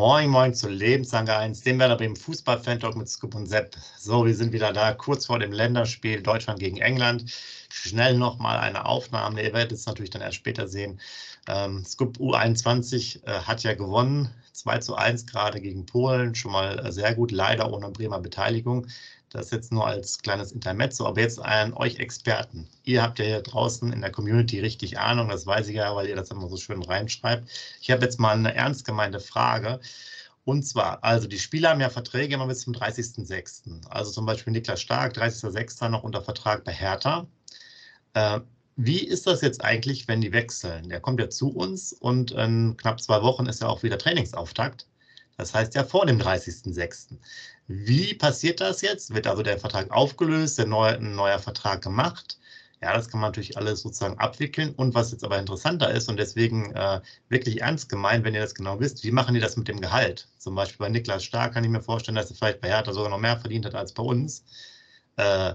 Moin, moin zu Lebenslange 1, dem Werder Bremen Fußball-Fan-Talk mit Scoop und Sepp. So, wir sind wieder da, kurz vor dem Länderspiel Deutschland gegen England. Schnell nochmal eine Aufnahme, ihr werdet es natürlich dann erst später sehen. Ähm, Scoop U21 äh, hat ja gewonnen, 2 zu 1 gerade gegen Polen, schon mal äh, sehr gut, leider ohne Bremer Beteiligung. Das jetzt nur als kleines Intermezzo, aber jetzt an euch Experten. Ihr habt ja hier draußen in der Community richtig Ahnung, das weiß ich ja, weil ihr das immer so schön reinschreibt. Ich habe jetzt mal eine ernst gemeinte Frage. Und zwar, also die Spieler haben ja Verträge immer bis zum 30.06. Also zum Beispiel Niklas Stark, 30.06. noch unter Vertrag bei Hertha. Äh, wie ist das jetzt eigentlich, wenn die wechseln? Der kommt ja zu uns und in knapp zwei Wochen ist ja auch wieder Trainingsauftakt. Das heißt ja vor dem 30.06. Wie passiert das jetzt? Wird also der Vertrag aufgelöst, der neue, ein neuer Vertrag gemacht? Ja, das kann man natürlich alles sozusagen abwickeln. Und was jetzt aber interessanter ist und deswegen äh, wirklich ernst gemeint, wenn ihr das genau wisst, wie machen die das mit dem Gehalt? Zum Beispiel bei Niklas Stark kann ich mir vorstellen, dass er vielleicht bei Hertha sogar noch mehr verdient hat als bei uns. Äh,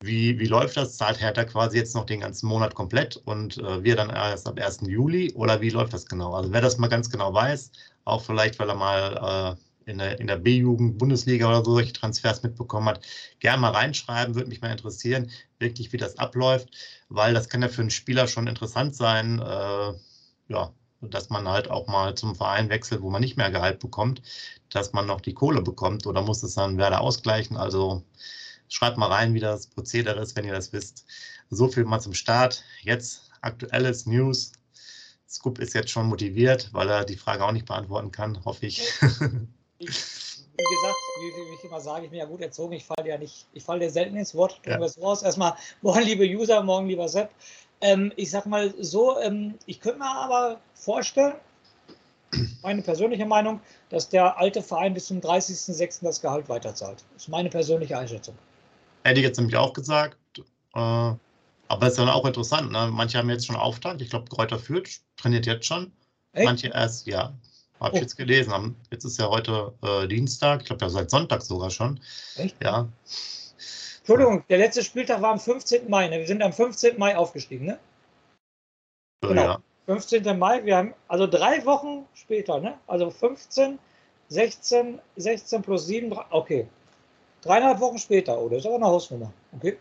wie, wie läuft das? Zahlt Hertha quasi jetzt noch den ganzen Monat komplett und äh, wir dann erst ab 1. Juli? Oder wie läuft das genau? Also wer das mal ganz genau weiß, auch vielleicht, weil er mal äh, in der, in der B-Jugend, Bundesliga oder so solche Transfers mitbekommen hat, gerne mal reinschreiben, würde mich mal interessieren, wirklich wie das abläuft, weil das kann ja für einen Spieler schon interessant sein, äh, ja, dass man halt auch mal zum Verein wechselt, wo man nicht mehr Gehalt bekommt, dass man noch die Kohle bekommt oder muss es dann Werder ausgleichen. Also schreibt mal rein, wie das Prozedere ist, wenn ihr das wisst. So viel mal zum Start. Jetzt aktuelles News Scoop ist jetzt schon motiviert, weil er die Frage auch nicht beantworten kann, hoffe ich. ich wie ich immer sage, ich bin ja gut erzogen, ich falle ja nicht, ich falle dir selten ins Wort, ja. wir raus. Erstmal, morgen liebe User, morgen lieber Sepp. Ähm, ich sag mal so, ähm, ich könnte mir aber vorstellen, meine persönliche Meinung, dass der alte Verein bis zum 30.06. das Gehalt weiterzahlt. Das ist meine persönliche Einschätzung. Hätte ich jetzt nämlich auch gesagt. Äh, aber es ist dann auch interessant. Ne? Manche haben jetzt schon Auftakt. Ich glaube, Kräuter führt, trainiert jetzt schon. Echt? Manche erst, ja. Habe ich oh. jetzt gelesen. Jetzt ist ja heute äh, Dienstag. Ich glaube, ja seit Sonntag sogar schon. Echt? Ja. Entschuldigung, der letzte Spieltag war am 15. Mai. Ne? Wir sind am 15. Mai aufgestiegen, ne? Genau. Ja. 15. Mai. Wir haben also drei Wochen später, ne? Also 15, 16, 16 plus 7. Okay. Dreieinhalb Wochen später, oder? Ist aber eine Hausnummer. Okay.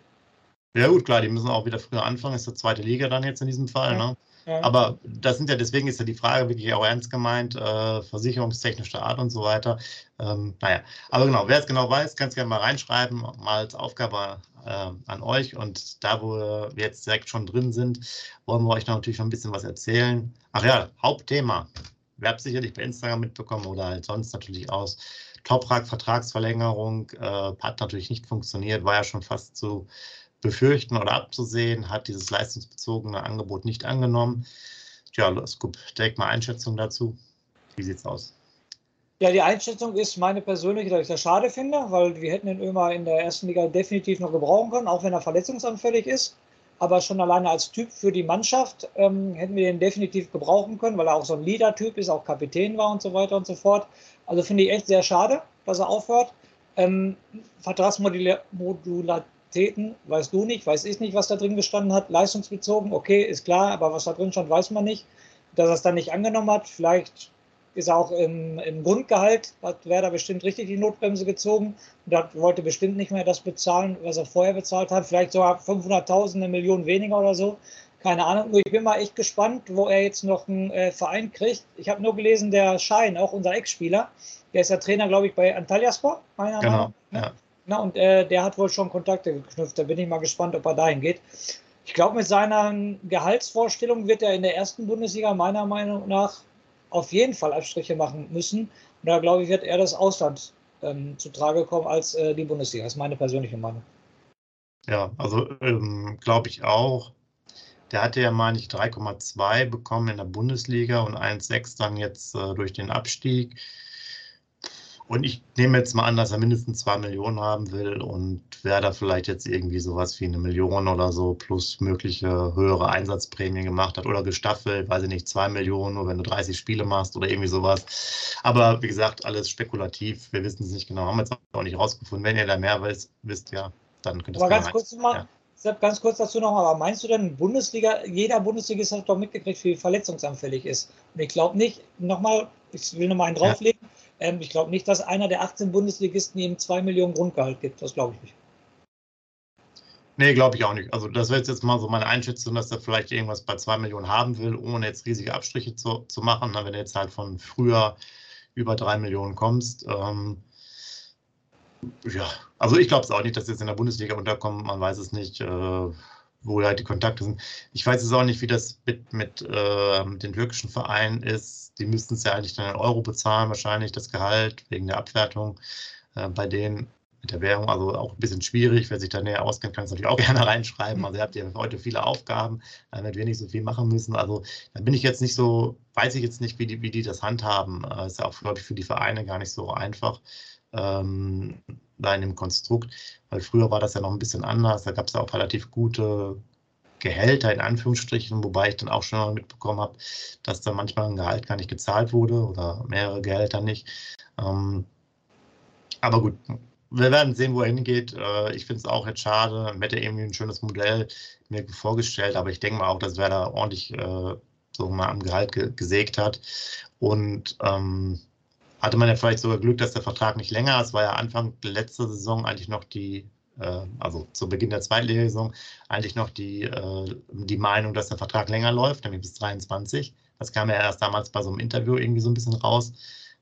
Ja, gut, klar, die müssen auch wieder früher anfangen, ist der zweite Liga dann jetzt in diesem Fall. Ja. Ne? Aber das sind ja, deswegen ist ja die Frage wirklich auch ernst gemeint, äh, versicherungstechnischer Art und so weiter. Ähm, naja, aber genau, wer es genau weiß, kann es gerne mal reinschreiben, mal als Aufgabe äh, an euch. Und da, wo wir jetzt direkt schon drin sind, wollen wir euch natürlich noch ein bisschen was erzählen. Ach ja, Hauptthema. Wer hat sicherlich bei Instagram mitbekommen oder halt sonst natürlich aus. Toprak-Vertragsverlängerung äh, hat natürlich nicht funktioniert, war ja schon fast zu befürchten oder abzusehen, hat dieses leistungsbezogene Angebot nicht angenommen. Tja, Scoop, direkt mal Einschätzung dazu. Wie sieht es aus? Ja, die Einschätzung ist meine persönliche, dass ich das schade finde, weil wir hätten den Ömer in der ersten Liga definitiv noch gebrauchen können, auch wenn er verletzungsanfällig ist. Aber schon alleine als Typ für die Mannschaft ähm, hätten wir den definitiv gebrauchen können, weil er auch so ein Leader-Typ ist, auch Kapitän war und so weiter und so fort. Also finde ich echt sehr schade, dass er aufhört. Ähm, Vertragsmodularität Aktivitäten, weißt du nicht, weiß ich nicht, was da drin gestanden hat. Leistungsbezogen, okay, ist klar, aber was da drin stand, weiß man nicht. Dass er es dann nicht angenommen hat, vielleicht ist er auch im, im Grundgehalt, hat Werder bestimmt richtig die Notbremse gezogen und wollte bestimmt nicht mehr das bezahlen, was er vorher bezahlt hat. Vielleicht sogar 500.000, eine Million weniger oder so. Keine Ahnung. Ich bin mal echt gespannt, wo er jetzt noch einen äh, Verein kriegt. Ich habe nur gelesen, der Schein, auch unser Ex-Spieler, der ist ja Trainer, glaube ich, bei Antalyaspor, meiner genau, Meinung nach. Ja. Na, und äh, der hat wohl schon Kontakte geknüpft. Da bin ich mal gespannt, ob er dahin geht. Ich glaube, mit seiner Gehaltsvorstellung wird er in der ersten Bundesliga meiner Meinung nach auf jeden Fall Abstriche machen müssen. Und da glaube ich, wird er das Ausland ähm, zu Trage kommen als äh, die Bundesliga. Das ist meine persönliche Meinung. Ja, also ähm, glaube ich auch. Der hatte ja, meine ich, 3,2 bekommen in der Bundesliga und 1,6 dann jetzt äh, durch den Abstieg. Und ich nehme jetzt mal an, dass er mindestens 2 Millionen haben will und wer da vielleicht jetzt irgendwie sowas wie eine Million oder so plus mögliche höhere Einsatzprämien gemacht hat oder gestaffelt, weiß ich nicht, 2 Millionen, nur wenn du 30 Spiele machst oder irgendwie sowas. Aber wie gesagt, alles spekulativ. Wir wissen es nicht genau, haben wir jetzt auch nicht rausgefunden. Wenn ihr da mehr wisst, wisst ja, dann könnt ihr es Aber ganz kurz mal, ja. Sepp, ganz kurz dazu noch, aber meinst du denn, Bundesliga, jeder Bundesligist hat doch mitgekriegt, wie verletzungsanfällig ist? Und ich glaube nicht, nochmal, ich will nochmal einen drauflegen, ja. Ähm, ich glaube nicht, dass einer der 18 Bundesligisten ihm 2 Millionen Grundgehalt gibt. Das glaube ich nicht. Nee, glaube ich auch nicht. Also das wäre jetzt mal so meine Einschätzung, dass er vielleicht irgendwas bei 2 Millionen haben will, ohne jetzt riesige Abstriche zu, zu machen. Wenn du jetzt halt von früher über 3 Millionen kommst, ähm, ja, also ich glaube es auch nicht, dass jetzt in der Bundesliga unterkommen. Man weiß es nicht, äh, wo halt die Kontakte sind. Ich weiß es auch nicht, wie das mit, mit äh, den türkischen Vereinen ist. Die müssten es ja eigentlich dann in Euro bezahlen, wahrscheinlich das Gehalt wegen der Abwertung äh, bei denen mit der Währung. Also auch ein bisschen schwierig. Wer sich da näher auskennt, kann es natürlich auch gerne reinschreiben. Also ihr habt ja heute viele Aufgaben, damit wir nicht so viel machen müssen. Also da bin ich jetzt nicht so, weiß ich jetzt nicht, wie die, wie die das handhaben. Äh, ist ja auch, glaube ich, für die Vereine gar nicht so einfach ähm, da in dem Konstrukt, weil früher war das ja noch ein bisschen anders. Da gab es ja auch relativ gute Gehälter in Anführungsstrichen, wobei ich dann auch schon mal mitbekommen habe, dass da manchmal ein Gehalt gar nicht gezahlt wurde oder mehrere Gehälter nicht. Ähm, aber gut, wir werden sehen, wo er hingeht. Äh, ich finde es auch jetzt schade. Man hätte irgendwie ein schönes Modell mir vorgestellt, aber ich denke mal auch, dass wer da ordentlich äh, so mal am Gehalt ge gesägt hat. Und ähm, hatte man ja vielleicht sogar Glück, dass der Vertrag nicht länger ist. War ja Anfang der letzten Saison eigentlich noch die, äh, also zu Beginn der zweiten Saison, eigentlich noch die, äh, die Meinung, dass der Vertrag länger läuft, nämlich bis 23. Das kam ja erst damals bei so einem Interview irgendwie so ein bisschen raus,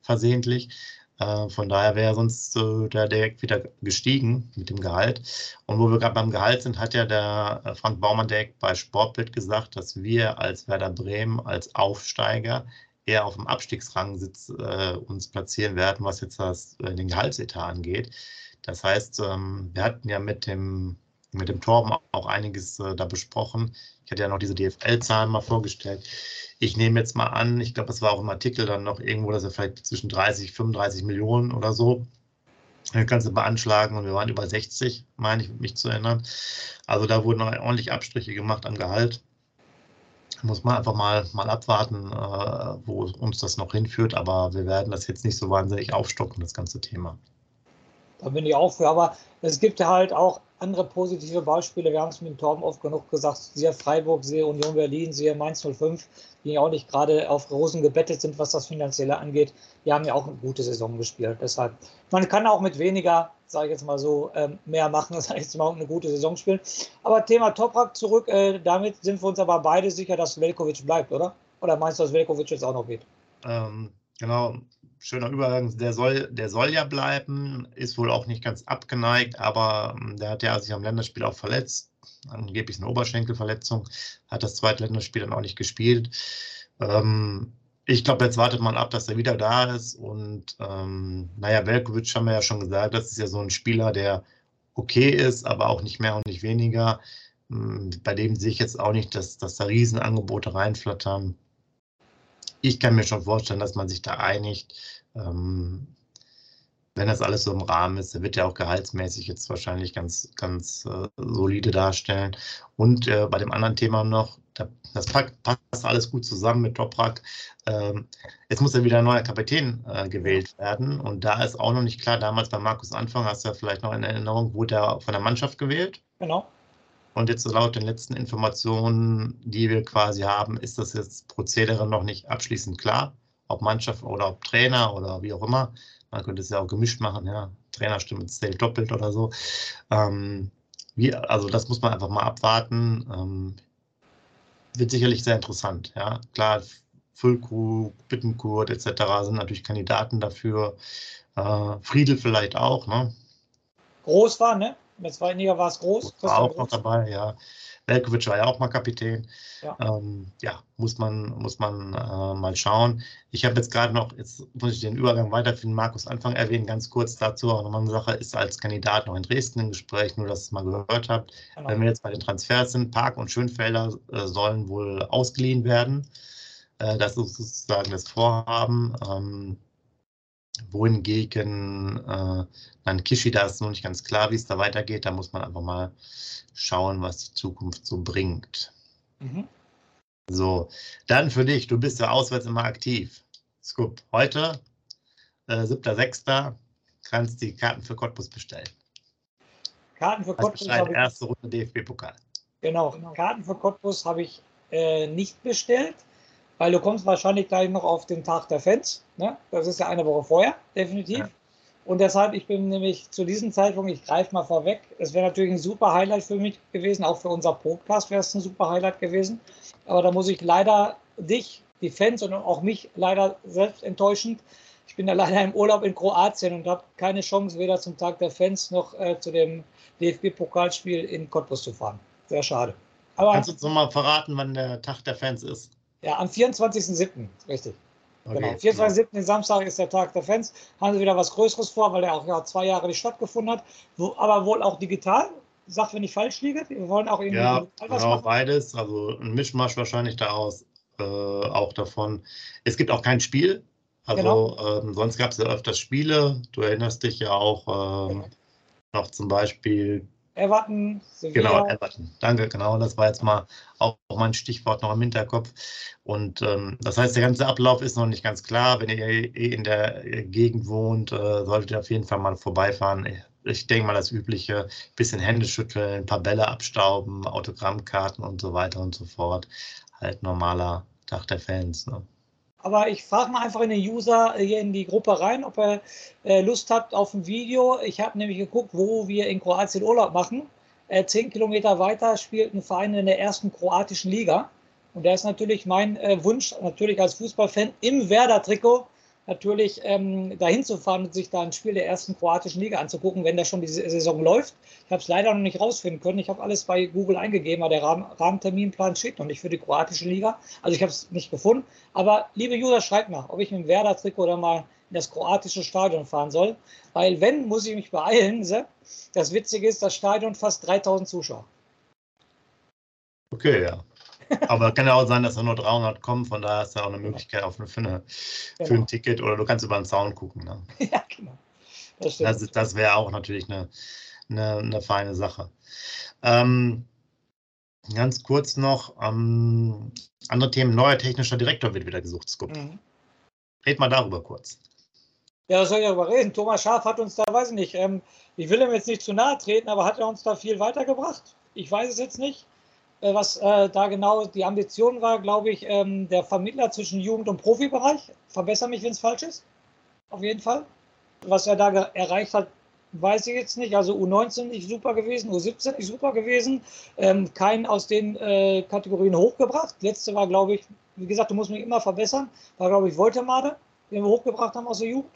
versehentlich. Äh, von daher wäre sonst äh, der direkt wieder gestiegen mit dem Gehalt. Und wo wir gerade beim Gehalt sind, hat ja der äh, Frank Baumann direkt bei Sportbild gesagt, dass wir als Werder Bremen, als Aufsteiger eher auf dem Abstiegsrang sitz, äh, uns platzieren werden, was jetzt das, äh, den Gehaltsetat angeht. Das heißt, ähm, wir hatten ja mit dem, mit dem Torben auch einiges äh, da besprochen. Ich hatte ja noch diese DFL-Zahlen mal vorgestellt. Ich nehme jetzt mal an, ich glaube, es war auch im Artikel dann noch irgendwo, dass er vielleicht zwischen 30, 35 Millionen oder so das Ganze beanschlagen und wir waren über 60, meine ich, mich zu erinnern. Also da wurden ordentlich Abstriche gemacht am Gehalt muss man einfach mal, mal abwarten, äh, wo uns das noch hinführt. Aber wir werden das jetzt nicht so wahnsinnig aufstocken, das ganze Thema. Da bin ich auch für. Aber es gibt halt auch andere positive Beispiele. Wir haben es mit Torben oft genug gesagt. Siehe Freiburg, sehe Union Berlin, sehe Mainz 05, die auch nicht gerade auf Rosen gebettet sind, was das Finanzielle angeht. Die haben ja auch eine gute Saison gespielt. Deshalb, man kann auch mit weniger, sage ich jetzt mal so, ähm, mehr machen, als jetzt mal eine gute Saison spielen. Aber Thema Toprak zurück. Äh, damit sind wir uns aber beide sicher, dass Velkovic bleibt, oder? Oder meinst du, dass Velkovic jetzt auch noch geht? Ähm, genau schöner Übergang, der soll, der soll ja bleiben, ist wohl auch nicht ganz abgeneigt, aber ähm, der hat ja sich am Länderspiel auch verletzt, angeblich eine Oberschenkelverletzung, hat das zweite Länderspiel dann auch nicht gespielt. Ähm, ich glaube, jetzt wartet man ab, dass er wieder da ist. Und ähm, naja, Velkovic haben wir ja schon gesagt, das ist ja so ein Spieler, der okay ist, aber auch nicht mehr und nicht weniger. Ähm, bei dem sehe ich jetzt auch nicht, dass, dass da Riesenangebote reinflattern ich kann mir schon vorstellen, dass man sich da einigt. Ähm, wenn das alles so im Rahmen ist, der wird ja auch gehaltsmäßig jetzt wahrscheinlich ganz, ganz äh, solide darstellen. Und äh, bei dem anderen Thema noch, das passt alles gut zusammen mit Toprak. Ähm, jetzt muss ja wieder ein neuer Kapitän äh, gewählt werden. Und da ist auch noch nicht klar, damals bei Markus Anfang, hast du ja vielleicht noch in Erinnerung, wurde er von der Mannschaft gewählt. Genau. Und jetzt laut den letzten Informationen, die wir quasi haben, ist das jetzt Prozedere noch nicht abschließend klar, ob Mannschaft oder ob Trainer oder wie auch immer. Man könnte es ja auch gemischt machen, ja. Trainerstimmen zählt doppelt oder so. Ähm, wie, also das muss man einfach mal abwarten. Wird sicherlich sehr interessant, ja. Klar, Füllkrug, Bittenkurt etc. sind natürlich Kandidaten dafür. Äh, Friedel vielleicht auch, ne? Groß war, ne? Der zweiten Liga war es groß. War auch noch dabei, ja. Velkovic war ja auch mal Kapitän. Ja, ähm, ja muss man, muss man äh, mal schauen. Ich habe jetzt gerade noch, jetzt muss ich den Übergang weiterfinden, Markus Anfang erwähnen, ganz kurz dazu. Auch nochmal eine Sache, ist als Kandidat noch in Dresden im Gespräch, nur dass ihr es mal gehört habt. Genau. Wenn wir jetzt bei den Transfers sind, Park und Schönfelder äh, sollen wohl ausgeliehen werden. Äh, das ist sozusagen das Vorhaben. Ähm, wohingegen äh, dann Kishida ist noch nicht ganz klar, wie es da weitergeht. Da muss man einfach mal schauen, was die Zukunft so bringt. Mhm. So, dann für dich, du bist ja auswärts immer aktiv. Scoop, heute, äh, 7.6., kannst die Karten für Cottbus bestellen. Karten für Cottbus. Erste Runde DFB-Pokal. Genau, Karten für Cottbus habe ich äh, nicht bestellt weil du kommst wahrscheinlich gleich noch auf den Tag der Fans. Ne? Das ist ja eine Woche vorher, definitiv. Ja. Und deshalb, ich bin nämlich zu diesem Zeitpunkt, ich greife mal vorweg, es wäre natürlich ein super Highlight für mich gewesen, auch für unser Podcast wäre es ein super Highlight gewesen. Aber da muss ich leider dich, die Fans und auch mich leider selbst enttäuschend. Ich bin ja leider im Urlaub in Kroatien und habe keine Chance, weder zum Tag der Fans noch äh, zu dem DFB-Pokalspiel in Cottbus zu fahren. Sehr schade. Aber, Kannst du uns nochmal verraten, wann der Tag der Fans ist? Ja, am 24.07. Richtig. Okay, genau. 24.07. Genau. Samstag ist der Tag der Fans. Haben sie wieder was Größeres vor, weil der auch ja, zwei Jahre nicht stattgefunden hat. Wo, aber wohl auch digital. Sagt, wenn ich falsch liege. Wir wollen auch irgendwie. Ja, genau, beides. Also ein Mischmasch wahrscheinlich daraus. Äh, auch davon. Es gibt auch kein Spiel. Also genau. ähm, sonst gab es ja öfters Spiele. Du erinnerst dich ja auch ähm, genau. noch zum Beispiel Everton, Sevilla. Genau, Everton. Danke, genau. Das war jetzt mal auch mein Stichwort noch im Hinterkopf. Und ähm, das heißt, der ganze Ablauf ist noch nicht ganz klar. Wenn ihr eh in der Gegend wohnt, äh, solltet ihr auf jeden Fall mal vorbeifahren. Ich denke mal das übliche, bisschen Hände schütteln, ein paar Bälle abstauben, Autogrammkarten und so weiter und so fort. Halt normaler Tag der Fans. Ne? Aber ich frage mal einfach in den User hier in die Gruppe rein, ob er äh, Lust habt auf ein Video. Ich habe nämlich geguckt, wo wir in Kroatien Urlaub machen. Äh, zehn Kilometer weiter spielt ein Verein in der ersten kroatischen Liga. Und da ist natürlich mein äh, Wunsch, natürlich als Fußballfan im Werder-Trikot natürlich ähm, dahin zu fahren und sich da ein Spiel der ersten kroatischen Liga anzugucken, wenn da schon die Saison läuft. Ich habe es leider noch nicht rausfinden können. Ich habe alles bei Google eingegeben, aber der Rahmen, Rahmenterminplan steht noch nicht für die kroatische Liga. Also ich habe es nicht gefunden. Aber liebe User, schreibt mal, ob ich mit dem Werder-Trikot oder mal in das kroatische Stadion fahren soll. Weil wenn, muss ich mich beeilen. Das Witzige ist, das Stadion fast 3000 Zuschauer. Okay, ja. Aber kann ja auch sein, dass da nur 300 kommen, von daher ist da auch eine Möglichkeit auf eine, für, eine, genau. für ein Ticket oder du kannst über den Zaun gucken. Ne? Ja, genau. Das, das, das wäre auch natürlich eine, eine, eine feine Sache. Ähm, ganz kurz noch, ähm, andere Themen, neuer technischer Direktor wird wieder gesucht, Scoop. Mhm. Red mal darüber kurz. Ja, das soll ich darüber reden. Thomas Schaf hat uns da, weiß ich nicht, ähm, ich will ihm jetzt nicht zu nahe treten, aber hat er uns da viel weitergebracht? Ich weiß es jetzt nicht. Äh, was äh, da genau die Ambition war, glaube ich, ähm, der Vermittler zwischen Jugend- und Profibereich. Verbessere mich, wenn es falsch ist. Auf jeden Fall. Was er da erreicht hat, weiß ich jetzt nicht. Also U19 nicht super gewesen, U17 nicht super gewesen. Ähm, keinen aus den äh, Kategorien hochgebracht. Letzte war, glaube ich, wie gesagt, du musst mich immer verbessern. War, glaube ich, Woltemade, den wir hochgebracht haben aus der Jugend.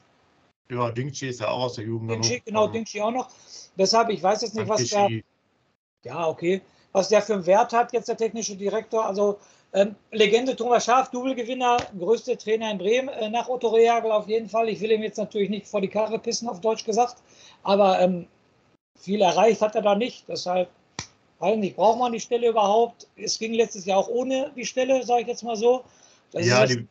Ja, Dingchi ist ja auch aus der Jugend. Dingchi, genau, Dingchi auch noch. Deshalb, ich weiß jetzt nicht, was der. Ja, okay was der für einen Wert hat, jetzt der technische Direktor. Also ähm, Legende Thomas Schaaf, Double-Gewinner, größte Trainer in Bremen äh, nach Otto Rehagel auf jeden Fall. Ich will ihm jetzt natürlich nicht vor die Karre pissen, auf Deutsch gesagt, aber ähm, viel erreicht hat er da nicht. Deshalb, weiß nicht, braucht man die Stelle überhaupt? Es ging letztes Jahr auch ohne die Stelle, sage ich jetzt mal so. Das ja, die,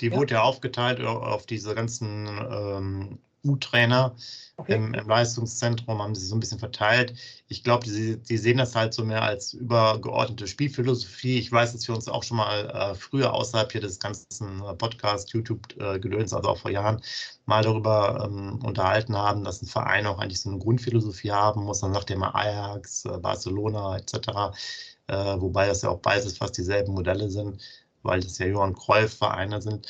die ja. wurde ja aufgeteilt auf diese ganzen ähm, U-Trainer. Okay. Im, Im, Leistungszentrum haben sie so ein bisschen verteilt. Ich glaube, die, die, sehen das halt so mehr als übergeordnete Spielphilosophie. Ich weiß, dass wir uns auch schon mal äh, früher außerhalb hier des ganzen äh, Podcast, YouTube-Gedöns, äh, also auch vor Jahren, mal darüber ähm, unterhalten haben, dass ein Verein auch eigentlich so eine Grundphilosophie haben muss. Dann sagt er mal Ajax, äh, Barcelona etc. Äh, wobei das ja auch beides fast dieselben Modelle sind, weil das ja Johann Cruyff-Vereine sind.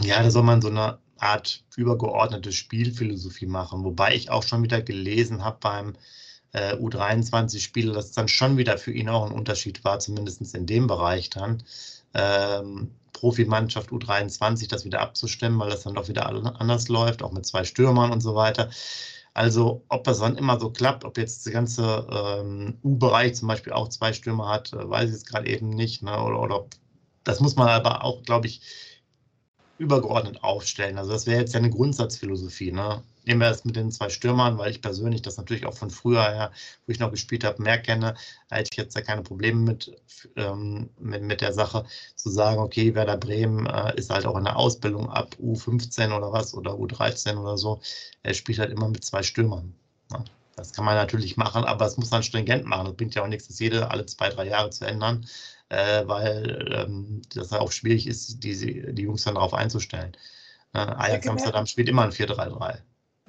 Ja, da soll man so eine Art übergeordnete Spielphilosophie machen. Wobei ich auch schon wieder gelesen habe beim äh, U23-Spieler, dass es dann schon wieder für ihn auch ein Unterschied war, zumindest in dem Bereich dann. Ähm, Profimannschaft U23 das wieder abzustimmen, weil das dann doch wieder anders läuft, auch mit zwei Stürmern und so weiter. Also ob das dann immer so klappt, ob jetzt der ganze ähm, U-Bereich zum Beispiel auch zwei Stürmer hat, äh, weiß ich jetzt gerade eben nicht. Ne? Oder, oder das muss man aber auch, glaube ich, übergeordnet aufstellen. Also das wäre jetzt ja eine Grundsatzphilosophie. Ne? Nehmen wir das mit den zwei Stürmern, weil ich persönlich das natürlich auch von früher her, wo ich noch gespielt habe, mehr kenne. Da hätte ich jetzt ja keine Probleme mit, ähm, mit, mit der Sache, zu sagen, okay, Werder Bremen äh, ist halt auch in der Ausbildung ab U15 oder was oder U13 oder so. Er spielt halt immer mit zwei Stürmern. Ne? Das kann man natürlich machen, aber es muss man stringent machen. Das bringt ja auch nichts, das jede alle zwei, drei Jahre zu ändern äh, weil ähm, das auch schwierig ist, die, die Jungs dann darauf einzustellen. Äh, Ajax Amsterdam spielt immer ein 4-3-3.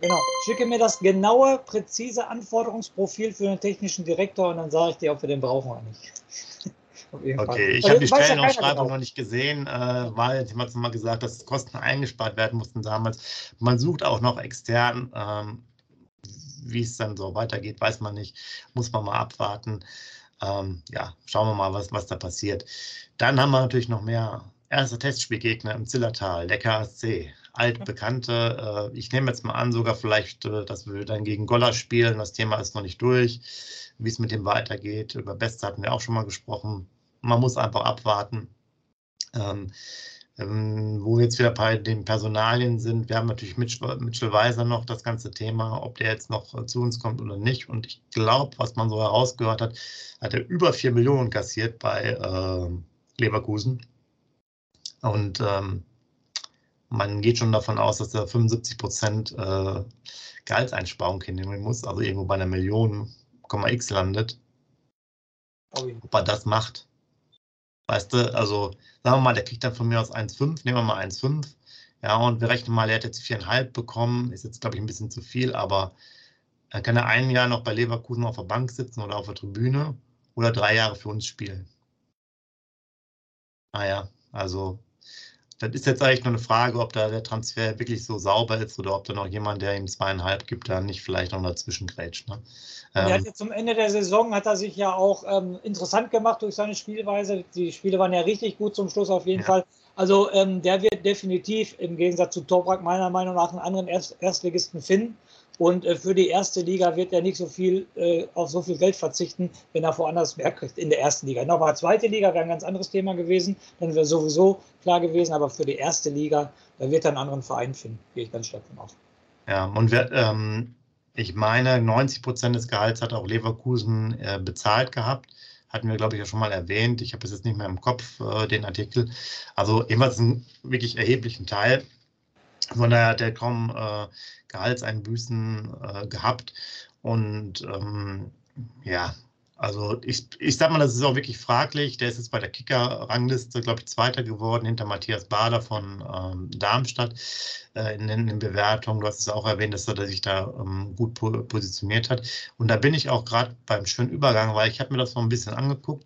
Genau. Schicke mir das genaue, präzise Anforderungsprofil für den technischen Direktor und dann sage ich dir, ob wir den brauchen oder nicht. okay, ich habe die Stellenausschreibung ja noch nicht gesehen, äh, weil ich habe mal gesagt, dass Kosten eingespart werden mussten damals. Man sucht auch noch extern. Ähm, wie es dann so weitergeht, weiß man nicht. Muss man mal abwarten. Ähm, ja, schauen wir mal, was, was da passiert. Dann haben wir natürlich noch mehr erste Testspielgegner im Zillertal, der KSC. Altbekannte. Äh, ich nehme jetzt mal an, sogar vielleicht, äh, dass wir dann gegen Goller spielen. Das Thema ist noch nicht durch, wie es mit dem weitergeht. Über Beste hatten wir auch schon mal gesprochen. Man muss einfach abwarten. Ähm, ähm, wo wir jetzt wieder bei den Personalien sind, wir haben natürlich Mitchell Weiser noch das ganze Thema, ob der jetzt noch äh, zu uns kommt oder nicht. Und ich glaube, was man so herausgehört hat, hat er über 4 Millionen kassiert bei äh, Leverkusen. Und ähm, man geht schon davon aus, dass er 75 Prozent äh, Gehaltseinsparung hinnehmen muss, also irgendwo bei einer Million, X landet. Ob er das macht, Weißt du, also sagen wir mal, der kriegt dann von mir aus 1,5, nehmen wir mal 1,5. Ja, und wir rechnen mal, er hat jetzt 4,5 bekommen, ist jetzt, glaube ich, ein bisschen zu viel, aber er kann er ein Jahr noch bei Leverkusen auf der Bank sitzen oder auf der Tribüne oder drei Jahre für uns spielen. Naja, also das ist jetzt eigentlich nur eine Frage, ob da der Transfer wirklich so sauber ist oder ob da noch jemand, der ihm zweieinhalb gibt, da nicht vielleicht noch dazwischen grätscht. Ne? Ähm, hat ja zum Ende der Saison hat er sich ja auch ähm, interessant gemacht durch seine Spielweise. Die Spiele waren ja richtig gut zum Schluss auf jeden ja. Fall. Also ähm, der wird definitiv im Gegensatz zu Toprak meiner Meinung nach einen anderen Erst Erstligisten finden. Und äh, für die erste Liga wird er nicht so viel äh, auf so viel Geld verzichten, wenn er woanders mehr kriegt in der ersten Liga. Nochmal zweite Liga wäre ein ganz anderes Thema gewesen, dann wäre sowieso klar gewesen, aber für die erste Liga, da wird er einen anderen Verein finden, gehe ich ganz stark von aus. Ja, und wir, ähm, ich meine, 90 Prozent des Gehalts hat auch Leverkusen äh, bezahlt gehabt. Hatten wir, glaube ich, ja schon mal erwähnt. Ich habe es jetzt nicht mehr im Kopf, äh, den Artikel. Also ebenfalls einen wirklich erheblichen Teil. Von daher hat er kaum äh, Gehaltseinbüßen äh, gehabt. Und ähm, ja, also ich, ich sag mal, das ist auch wirklich fraglich. Der ist jetzt bei der Kicker-Rangliste, glaube ich, Zweiter geworden hinter Matthias Bader von ähm, Darmstadt äh, in, den Bewertungen. Du hast es auch erwähnt, dass er sich da ähm, gut po positioniert hat. Und da bin ich auch gerade beim schönen Übergang, weil ich habe mir das noch ein bisschen angeguckt.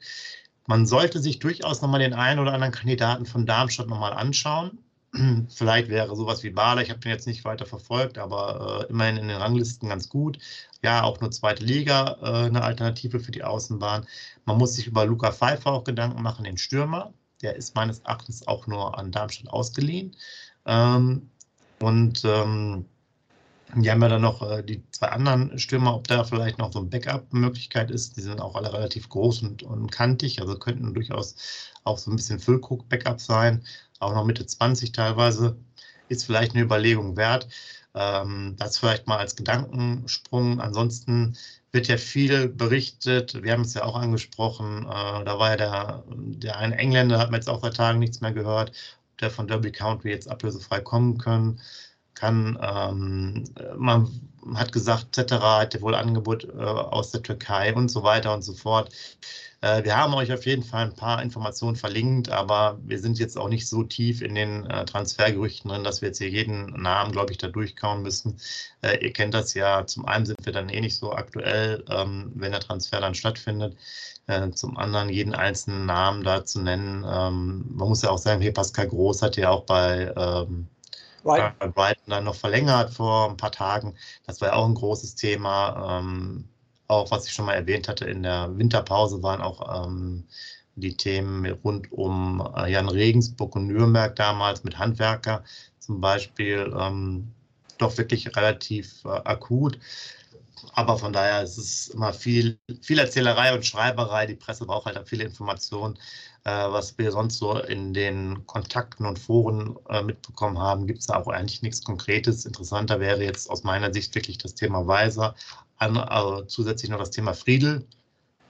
Man sollte sich durchaus nochmal den einen oder anderen Kandidaten von Darmstadt nochmal anschauen. Vielleicht wäre sowas wie Bader, ich habe den jetzt nicht weiter verfolgt, aber äh, immerhin in den Ranglisten ganz gut. Ja, auch nur zweite Liga äh, eine Alternative für die Außenbahn. Man muss sich über Luca Pfeiffer auch Gedanken machen, den Stürmer. Der ist meines Erachtens auch nur an Darmstadt ausgeliehen. Ähm, und ähm, die haben ja dann noch äh, die zwei anderen Stürmer, ob da vielleicht noch so eine Backup-Möglichkeit ist. Die sind auch alle relativ groß und, und kantig, also könnten durchaus auch so ein bisschen Füllkrug-Backup sein auch noch Mitte 20 teilweise, ist vielleicht eine Überlegung wert. Ähm, das vielleicht mal als Gedankensprung. Ansonsten wird ja viel berichtet. Wir haben es ja auch angesprochen. Äh, da war ja der, der eine Engländer, hat man jetzt auch seit Tagen nichts mehr gehört, der von Derby County jetzt ablösefrei kommen können, kann. Ähm, man hat gesagt, etc. hat wohl Angebot äh, aus der Türkei und so weiter und so fort. Äh, wir haben euch auf jeden Fall ein paar Informationen verlinkt, aber wir sind jetzt auch nicht so tief in den äh, Transfergerüchten drin, dass wir jetzt hier jeden Namen, glaube ich, da durchkauen müssen. Äh, ihr kennt das ja. Zum einen sind wir dann eh nicht so aktuell, ähm, wenn der Transfer dann stattfindet. Zum anderen jeden einzelnen Namen da zu nennen. Ähm, man muss ja auch sagen, hier Pascal Groß hat ja auch bei ähm, Brighton. Äh, Brighton dann noch verlängert vor ein paar Tagen. Das war ja auch ein großes Thema. Ähm, auch was ich schon mal erwähnt hatte, in der Winterpause waren auch ähm, die Themen rund um äh, Jan Regensburg und Nürnberg damals mit Handwerker zum Beispiel. Ähm, doch wirklich relativ äh, akut. Aber von daher ist es immer viel, viel Erzählerei und Schreiberei. Die Presse braucht halt viele Informationen. Äh, was wir sonst so in den Kontakten und Foren äh, mitbekommen haben, gibt es da auch eigentlich nichts Konkretes. Interessanter wäre jetzt aus meiner Sicht wirklich das Thema Weiser. An, also zusätzlich noch das Thema Friedel,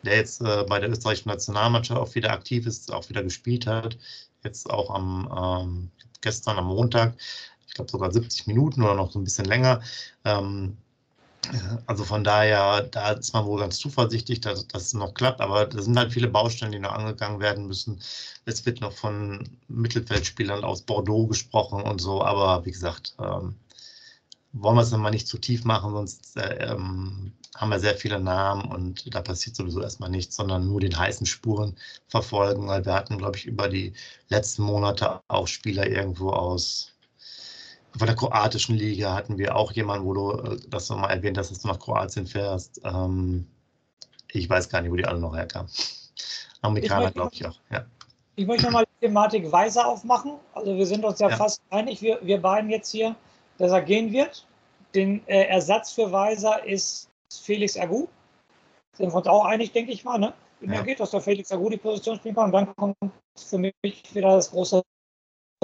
der jetzt äh, bei der österreichischen Nationalmannschaft auch wieder aktiv ist, auch wieder gespielt hat. Jetzt auch am ähm, gestern am Montag, ich glaube sogar 70 Minuten oder noch so ein bisschen länger. Ähm, also von daher, da ist man wohl ganz zuversichtlich, dass das noch klappt, aber da sind halt viele Baustellen, die noch angegangen werden müssen. Es wird noch von Mittelfeldspielern aus Bordeaux gesprochen und so, aber wie gesagt, ähm, wollen wir es mal nicht zu tief machen, sonst äh, ähm, haben wir sehr viele Namen und da passiert sowieso erstmal nichts, sondern nur den heißen Spuren verfolgen, weil wir hatten, glaube ich, über die letzten Monate auch Spieler irgendwo aus von der kroatischen Liga hatten wir auch jemanden, wo du äh, das nochmal erwähnt hast, dass du nach Kroatien fährst. Ähm, ich weiß gar nicht, wo die alle noch herkamen. Amerikaner, glaube ich auch. Ja. Ich möchte nochmal die Thematik Weiser aufmachen. Also wir sind uns ja, ja. fast einig, wir, wir beiden jetzt hier, dass er gehen wird. Den äh, Ersatz für Weiser ist Felix Agu. Sind wir uns auch einig, denke ich mal. Ne? Wenn ja. geht, dass der Felix Agu die Position spielen kann. Und dann kommt für mich wieder das große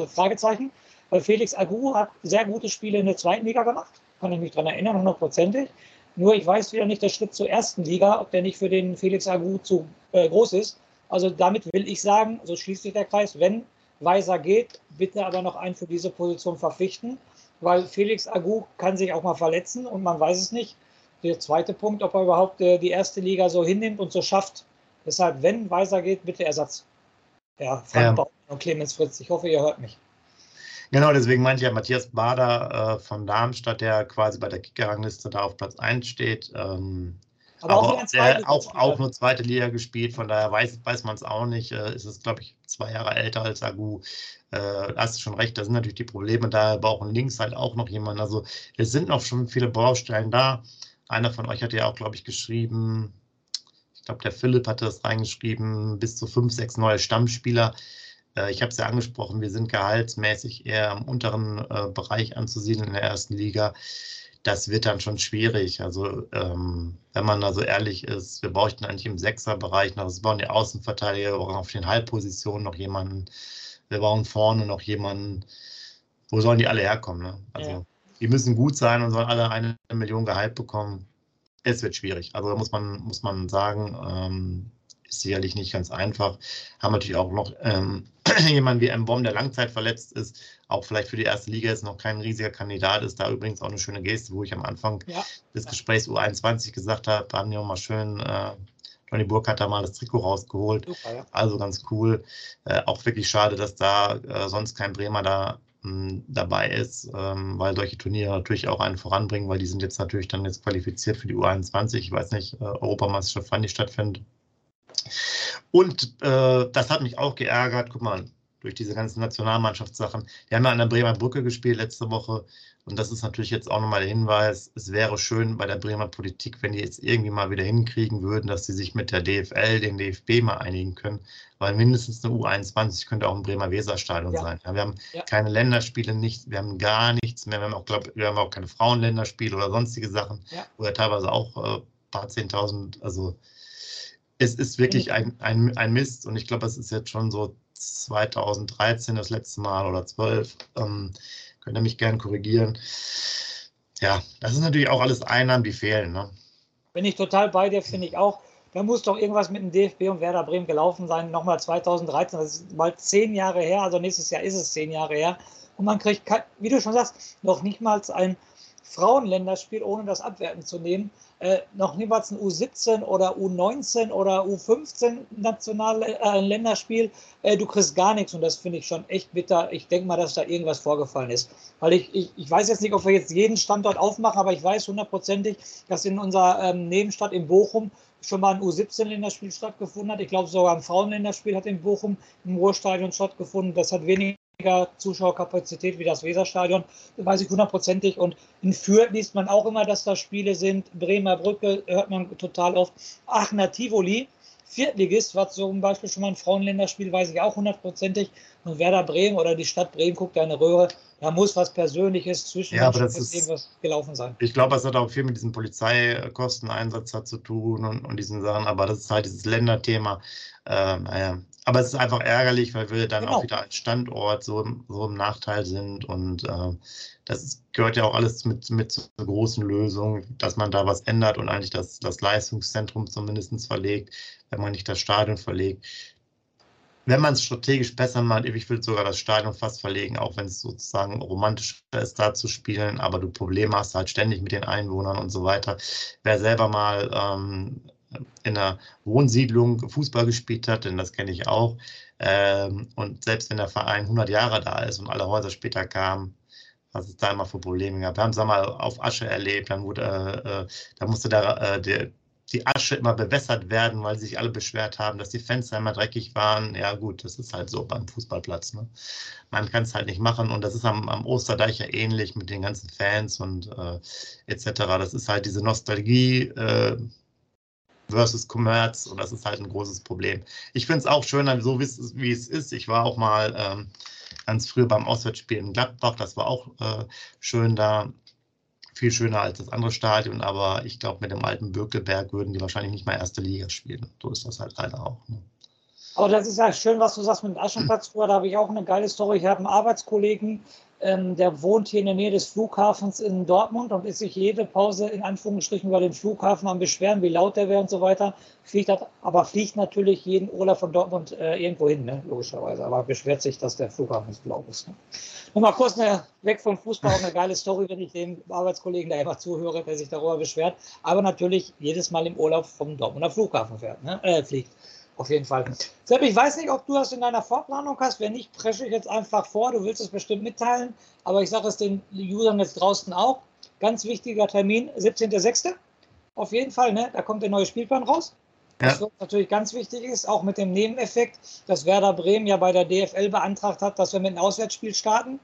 Fragezeichen. Weil Felix Agu hat sehr gute Spiele in der zweiten Liga gemacht, kann ich mich daran erinnern, hundertprozentig. Nur ich weiß wieder nicht, der Schritt zur ersten Liga, ob der nicht für den Felix Agu zu äh, groß ist. Also damit will ich sagen, so schließt sich der Kreis, wenn Weiser geht, bitte aber noch einen für diese Position verpflichten, weil Felix Agu kann sich auch mal verletzen und man weiß es nicht. Der zweite Punkt, ob er überhaupt äh, die erste Liga so hinnimmt und so schafft. Deshalb, wenn Weiser geht, bitte Ersatz. Ja, Frank ja. und Clemens Fritz. Ich hoffe, ihr hört mich. Genau, deswegen meinte ja Matthias Bader äh, von Darmstadt, der quasi bei der Kickerrangliste da auf Platz 1 steht. Ähm, aber, aber auch, der, auch, auch, nur zweite Liga gespielt, von daher weiß, weiß man es auch nicht. Äh, ist es, glaube ich, zwei Jahre älter als Agu. Äh, hast du schon recht, da sind natürlich die Probleme da. brauchen links halt auch noch jemanden. Also es sind noch schon viele Baustellen da. Einer von euch hat ja auch, glaube ich, geschrieben, ich glaube, der Philipp hatte das reingeschrieben, bis zu fünf, sechs neue Stammspieler. Äh, ich habe es ja angesprochen, wir sind gehaltsmäßig eher im unteren äh, Bereich anzusiedeln in der ersten Liga. Das wird dann schon schwierig. Also, ähm, wenn man da so ehrlich ist, wir bräuchten eigentlich im Sechserbereich noch, wir brauchen die Außenverteidiger, wir brauchen auf den Halbpositionen noch jemanden, wir brauchen vorne noch jemanden. Wo sollen die alle herkommen? Ne? Also, ja. die müssen gut sein und sollen alle eine Million Gehalt bekommen. Es wird schwierig. Also, da muss man, muss man sagen, ähm, ist sicherlich nicht ganz einfach. Haben natürlich auch noch ähm, jemanden wie M. Bomb, der Langzeit verletzt ist, auch vielleicht für die erste Liga ist noch kein riesiger Kandidat ist. Da übrigens auch eine schöne Geste, wo ich am Anfang ja. des Gesprächs U21 gesagt habe, haben ja auch mal schön. Äh, Johnny Burg hat da mal das Trikot rausgeholt. Super, ja. Also ganz cool. Äh, auch wirklich schade, dass da äh, sonst kein Bremer da mh, hm, dabei ist, ähm, weil solche Turniere natürlich auch einen voranbringen, weil die sind jetzt natürlich dann jetzt qualifiziert für die U21. Ich weiß nicht, äh, Europameisterschaft wann die stattfindet. Und äh, das hat mich auch geärgert. Guck mal, durch diese ganzen Nationalmannschaftssachen. Wir haben ja an der Bremer Brücke gespielt letzte Woche. Und das ist natürlich jetzt auch nochmal der Hinweis. Es wäre schön bei der Bremer Politik, wenn die jetzt irgendwie mal wieder hinkriegen würden, dass sie sich mit der DFL, den DFB mal einigen können. Weil mindestens eine U21 könnte auch ein Bremer Weserstadion ja. sein. Ja, wir haben ja. keine Länderspiele, nichts, wir haben gar nichts mehr. Wir haben auch, glaub, wir haben auch keine Frauenländerspiele oder sonstige Sachen. Ja. Oder teilweise auch ein äh, paar Zehntausend, also es ist wirklich ein, ein, ein Mist und ich glaube, es ist jetzt schon so 2013 das letzte Mal oder 12. Ähm, könnt ihr mich gerne korrigieren. Ja, das ist natürlich auch alles Einnahmen, die fehlen. Ne? Bin ich total bei dir, finde ich auch. Da muss doch irgendwas mit dem DFB und Werder Bremen gelaufen sein. Nochmal 2013, das ist mal zehn Jahre her, also nächstes Jahr ist es zehn Jahre her. Und man kriegt, wie du schon sagst, noch nicht mal ein Frauenländerspiel, ohne das abwerten zu nehmen äh, noch niemals ein U17 oder U19 oder U15 national äh, Länderspiel. Äh, du kriegst gar nichts und das finde ich schon echt bitter. Ich denke mal, dass da irgendwas vorgefallen ist. Weil ich, ich, ich weiß jetzt nicht, ob wir jetzt jeden Standort aufmachen, aber ich weiß hundertprozentig, dass in unserer ähm, Nebenstadt in Bochum schon mal ein U17-Länderspiel stattgefunden hat. Ich glaube, sogar ein Frauenländerspiel hat in Bochum im Ruhrstadion stattgefunden. Das hat wenig Zuschauerkapazität wie das Weserstadion, weiß ich hundertprozentig. Und in Fürth liest man auch immer, dass da Spiele sind. Bremer Brücke hört man total oft. Aachener Tivoli Viertligist, was zum Beispiel schon mal ein Frauenländerspiel, weiß ich auch hundertprozentig. Und Werder Bremen oder die Stadt Bremen guckt eine Röhre. Da muss was Persönliches zwischen ja, aber das ist, irgendwas gelaufen sein. Ich glaube, es hat auch viel mit diesem Polizeikosteneinsatz zu tun und, und diesen Sachen, aber das ist halt dieses Länderthema. Äh, naja, aber es ist einfach ärgerlich, weil wir dann genau. auch wieder als Standort so, so im Nachteil sind. Und äh, das gehört ja auch alles mit, mit zur großen Lösung, dass man da was ändert und eigentlich das, das Leistungszentrum zumindest verlegt, wenn man nicht das Stadion verlegt. Wenn man es strategisch besser macht, ich würde sogar das Stadion fast verlegen, auch wenn es sozusagen romantischer ist, da zu spielen, aber du Probleme hast halt ständig mit den Einwohnern und so weiter. Wer selber mal ähm, in einer Wohnsiedlung Fußball gespielt hat, denn das kenne ich auch. Ähm, und selbst wenn der Verein 100 Jahre da ist und alle Häuser später kamen, was es da immer für Probleme gab. Wir haben es einmal auf Asche erlebt, dann, wurde, äh, äh, da musste der, äh, der, die Asche immer bewässert werden, weil sich alle beschwert haben, dass die Fenster immer dreckig waren. Ja gut, das ist halt so beim Fußballplatz. Ne? Man kann es halt nicht machen und das ist am, am Osterdeich ja ähnlich mit den ganzen Fans und äh, etc. Das ist halt diese Nostalgie, äh, versus Commerz und das ist halt ein großes Problem. Ich finde es auch schöner, so wie es ist. Ich war auch mal ähm, ganz früh beim Auswärtsspiel in Gladbach, das war auch äh, schön da. Viel schöner als das andere Stadion, aber ich glaube, mit dem alten Bökelberg würden die wahrscheinlich nicht mal erste Liga spielen. So ist das halt leider auch. Ne? Aber das ist ja schön, was du sagst mit dem Aschenplatz. Da habe ich auch eine geile Story. Ich habe einen Arbeitskollegen, ähm, der wohnt hier in der Nähe des Flughafens in Dortmund und ist sich jede Pause in Anführungsstrichen über den Flughafen am Beschweren, wie laut der wäre und so weiter. Fliegt hat, aber fliegt natürlich jeden Urlaub von Dortmund äh, irgendwo hin, ne? logischerweise. Aber beschwert sich, dass der Flughafen so laut ist. Ne? Nur mal kurz eine, weg vom Fußball, auch eine geile Story, wenn ich dem Arbeitskollegen da einfach zuhöre, der sich darüber beschwert. Aber natürlich jedes Mal im Urlaub vom Dortmunder Flughafen fährt, ne? äh, fliegt. Auf jeden Fall. Sepp, ich weiß nicht, ob du das in deiner Vorplanung hast. Wenn nicht, presche ich jetzt einfach vor. Du willst es bestimmt mitteilen. Aber ich sage es den Usern jetzt draußen auch. Ganz wichtiger Termin, 17.06. Auf jeden Fall, ne? Da kommt der neue Spielplan raus. Ja. Was natürlich ganz wichtig ist, auch mit dem Nebeneffekt, dass Werder Bremen ja bei der DFL beantragt hat, dass wir mit einem Auswärtsspiel starten.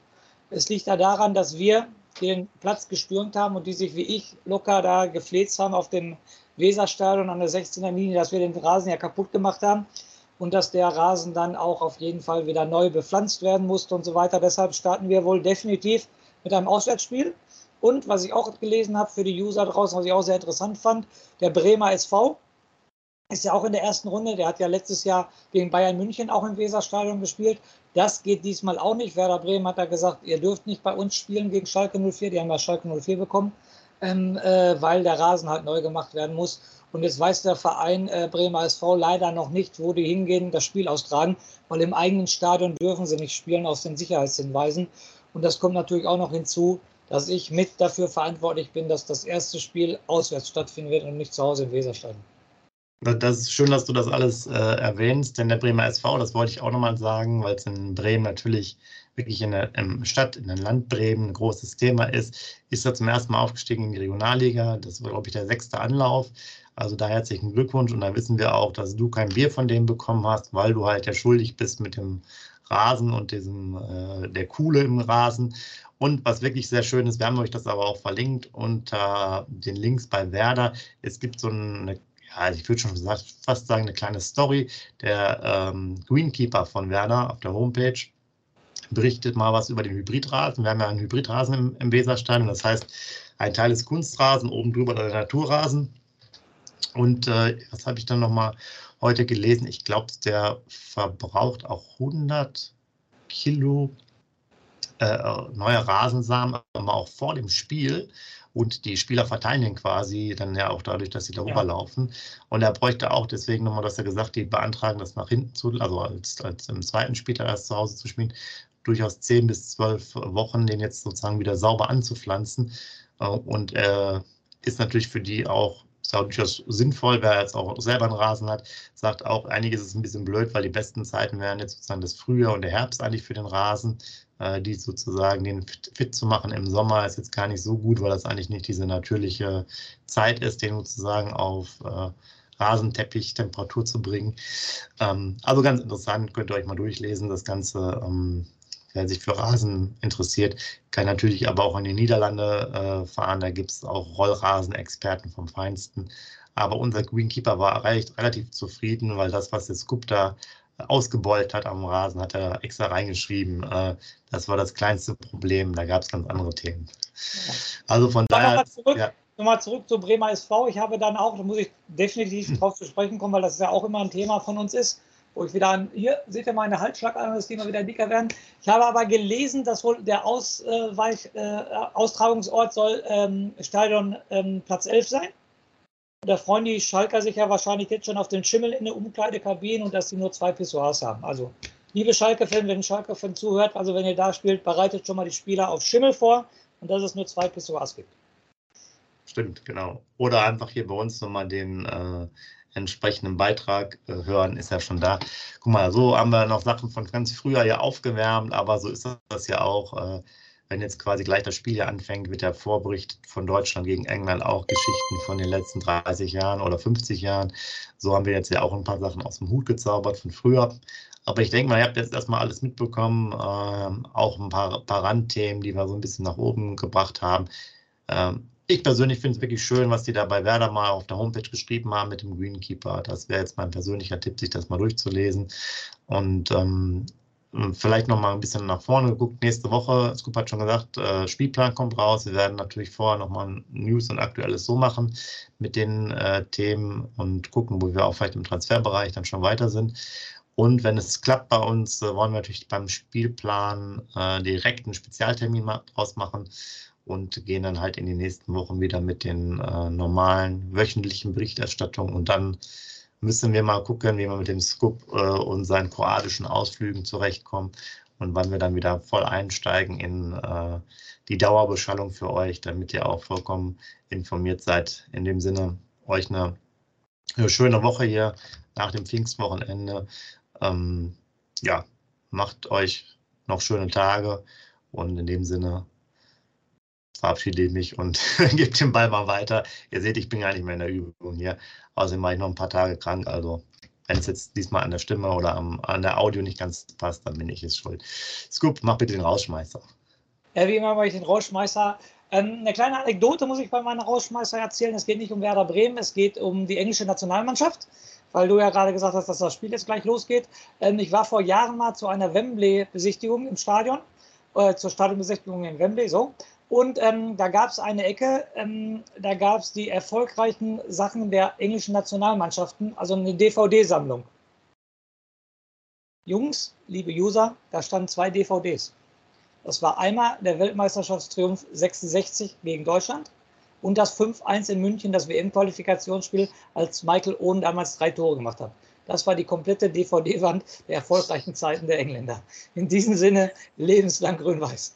Es liegt da daran, dass wir den Platz gestürmt haben und die sich wie ich locker da gefläzt haben auf dem Weserstadion an der 16er Linie, dass wir den Rasen ja kaputt gemacht haben und dass der Rasen dann auch auf jeden Fall wieder neu bepflanzt werden musste und so weiter. Deshalb starten wir wohl definitiv mit einem Auswärtsspiel. Und was ich auch gelesen habe für die User draußen, was ich auch sehr interessant fand, der Bremer SV ist ja auch in der ersten Runde. Der hat ja letztes Jahr gegen Bayern München auch im Weserstadion gespielt. Das geht diesmal auch nicht. Werder Bremen hat da gesagt, ihr dürft nicht bei uns spielen gegen Schalke 04. Die haben ja Schalke 04 bekommen ähm, äh, weil der Rasen halt neu gemacht werden muss. Und jetzt weiß der Verein äh, Bremer SV leider noch nicht, wo die hingehen, das Spiel austragen, weil im eigenen Stadion dürfen sie nicht spielen aus den Sicherheitshinweisen. Und das kommt natürlich auch noch hinzu, dass ich mit dafür verantwortlich bin, dass das erste Spiel auswärts stattfinden wird und nicht zu Hause im Weserstadion. Das ist schön, dass du das alles äh, erwähnst, denn der Bremer SV, das wollte ich auch nochmal sagen, weil es in Bremen natürlich wirklich in der Stadt, in der Land Bremen ein großes Thema ist, ist er zum ersten Mal aufgestiegen in die Regionalliga. Das war, glaube ich, der sechste Anlauf. Also da herzlichen Glückwunsch. Und da wissen wir auch, dass du kein Bier von dem bekommen hast, weil du halt ja schuldig bist mit dem Rasen und diesem, äh, der Kuhle im Rasen. Und was wirklich sehr schön ist, wir haben euch das aber auch verlinkt unter den Links bei Werder. Es gibt so eine ja, ich würde schon fast sagen, eine kleine Story. Der ähm, Greenkeeper von Werder auf der Homepage berichtet mal was über den Hybridrasen. Wir haben ja einen Hybridrasen im, im Weserstadion. Das heißt, ein Teil ist Kunstrasen, oben drüber der Naturrasen. Und äh, was habe ich dann nochmal heute gelesen? Ich glaube, der verbraucht auch 100 Kilo äh, neue Rasensamen, aber auch vor dem Spiel. Und die Spieler verteilen den quasi dann ja auch dadurch, dass sie darüber ja. laufen. Und er bräuchte auch deswegen nochmal, dass er gesagt, die beantragen das nach hinten zu, also als, als im zweiten Spieltag erst zu Hause zu spielen, durchaus zehn bis zwölf Wochen, den jetzt sozusagen wieder sauber anzupflanzen. Äh, und äh, ist natürlich für die auch durchaus sinnvoll, wer jetzt auch selber einen Rasen hat, sagt auch, einiges ist ein bisschen blöd, weil die besten Zeiten wären jetzt sozusagen das Frühjahr und der Herbst eigentlich für den Rasen, äh, die sozusagen den fit, fit, zu machen im Sommer ist jetzt gar nicht so gut, weil das eigentlich nicht diese natürliche Zeit ist, den sozusagen auf äh, Rasenteppich Temperatur zu bringen. Ähm, also ganz interessant, könnt ihr euch mal durchlesen, das Ganze. Ähm, wer sich für Rasen interessiert, kann natürlich aber auch in die Niederlande äh, fahren. Da gibt es auch Rollrasenexperten vom Feinsten. Aber unser Greenkeeper war recht, relativ zufrieden, weil das, was der Scoop da ausgebeult hat am Rasen, hat er extra reingeschrieben. Äh, das war das kleinste Problem. Da gab es ganz andere Themen. Also von daher. Nochmal zurück, ja. zurück zu Bremer SV. Ich habe dann auch, da muss ich definitiv drauf zu sprechen kommen, weil das ja auch immer ein Thema von uns ist wo ich wieder an, hier seht ihr meine Halsschlagader, die immer wieder dicker werden. Ich habe aber gelesen, dass wohl der Ausweich, äh, Austragungsort soll ähm, Stadion ähm, Platz 11 sein. Da freuen die Schalker sich ja wahrscheinlich jetzt schon auf den Schimmel in der Umkleidekabine und dass sie nur zwei Pissoirs haben. Also, liebe Schalke-Fan, wenn Schalke-Fan zuhört, also wenn ihr da spielt, bereitet schon mal die Spieler auf Schimmel vor und dass es nur zwei Pissoirs gibt. Stimmt, genau. Oder einfach hier bei uns nochmal den äh, entsprechenden Beitrag äh, hören, ist ja schon da. Guck mal, so haben wir noch Sachen von ganz früher ja aufgewärmt, aber so ist das ja auch. Äh, wenn jetzt quasi gleich das Spiel hier anfängt, wird der Vorbericht von Deutschland gegen England auch Geschichten von den letzten 30 Jahren oder 50 Jahren. So haben wir jetzt ja auch ein paar Sachen aus dem Hut gezaubert von früher. Aber ich denke mal, ihr habt jetzt erstmal alles mitbekommen, äh, auch ein paar, paar Randthemen, die wir so ein bisschen nach oben gebracht haben. Ähm, ich persönlich finde es wirklich schön, was die da bei Werder mal auf der Homepage geschrieben haben mit dem Greenkeeper. Das wäre jetzt mein persönlicher Tipp, sich das mal durchzulesen. Und ähm, vielleicht noch mal ein bisschen nach vorne geguckt. Nächste Woche, Scoop hat schon gesagt, äh, Spielplan kommt raus. Wir werden natürlich vorher noch mal News und Aktuelles so machen mit den äh, Themen und gucken, wo wir auch vielleicht im Transferbereich dann schon weiter sind. Und wenn es klappt bei uns, äh, wollen wir natürlich beim Spielplan äh, direkt einen Spezialtermin draus machen und gehen dann halt in die nächsten Wochen wieder mit den äh, normalen wöchentlichen Berichterstattungen und dann müssen wir mal gucken, wie wir mit dem Scoop äh, und seinen kroatischen Ausflügen zurechtkommen und wann wir dann wieder voll einsteigen in äh, die Dauerbeschallung für euch, damit ihr auch vollkommen informiert seid. In dem Sinne, euch eine, eine schöne Woche hier nach dem Pfingstwochenende. Ähm, ja, macht euch noch schöne Tage und in dem Sinne verabschiede ich mich und gebe den Ball mal weiter. Ihr seht, ich bin gar nicht mehr in der Übung hier. Außerdem war ich noch ein paar Tage krank. Also, wenn es jetzt diesmal an der Stimme oder am, an der Audio nicht ganz passt, dann bin ich es schuld. Scoop, mach bitte den Rausschmeißer. Ja, wie immer mache ich den Rausschmeißer. Ähm, eine kleine Anekdote muss ich bei meinem Rausschmeißer erzählen. Es geht nicht um Werder Bremen, es geht um die englische Nationalmannschaft, weil du ja gerade gesagt hast, dass das Spiel jetzt gleich losgeht. Ähm, ich war vor Jahren mal zu einer Wembley-Besichtigung im Stadion, äh, zur Stadionbesichtigung in Wembley, so. Und ähm, da gab es eine Ecke, ähm, da gab es die erfolgreichen Sachen der englischen Nationalmannschaften, also eine DVD-Sammlung. Jungs, liebe User, da standen zwei DVDs. Das war einmal der Weltmeisterschaftstriumph 66 gegen Deutschland und das 5-1 in München, das WM-Qualifikationsspiel, als Michael Owen damals drei Tore gemacht hat. Das war die komplette DVD-Wand der erfolgreichen Zeiten der Engländer. In diesem Sinne, lebenslang grün-weiß.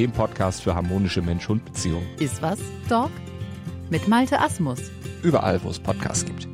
dem Podcast für harmonische Mensch-Hund-Beziehungen. Ist was, Dog? Mit Malte Asmus. Überall, wo es Podcasts gibt.